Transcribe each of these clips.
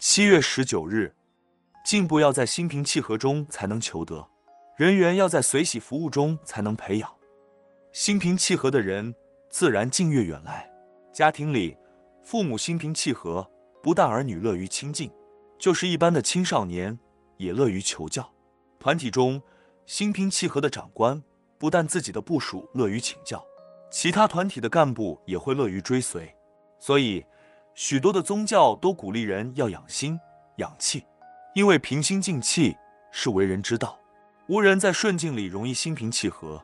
七月十九日，进步要在心平气和中才能求得，人缘要在随喜服务中才能培养。心平气和的人，自然近悦远来。家庭里，父母心平气和，不但儿女乐于亲近，就是一般的青少年也乐于求教。团体中，心平气和的长官，不但自己的部属乐于请教，其他团体的干部也会乐于追随。所以，许多的宗教都鼓励人要养心、养气，因为平心静气是为人之道。无人在顺境里容易心平气和，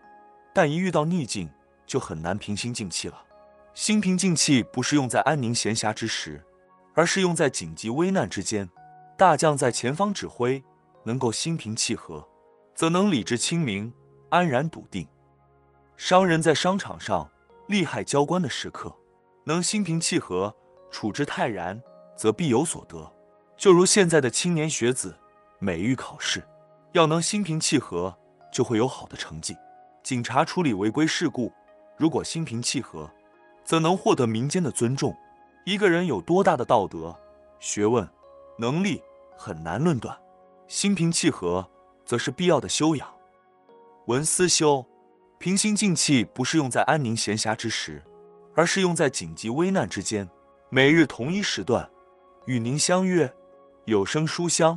但一遇到逆境，就很难平心静气了。心平静气不是用在安宁闲暇之时，而是用在紧急危难之间。大将在前方指挥，能够心平气和，则能理智清明、安然笃定。商人在商场上利害交关的时刻，能心平气和，处之泰然，则必有所得。就如现在的青年学子，每遇考试，要能心平气和，就会有好的成绩。警察处理违规事故，如果心平气和，则能获得民间的尊重。一个人有多大的道德、学问、能力，很难论断。心平气和，则是必要的修养。文思修，平心静气不是用在安宁闲暇之时，而是用在紧急危难之间。每日同一时段，与您相约有声书香。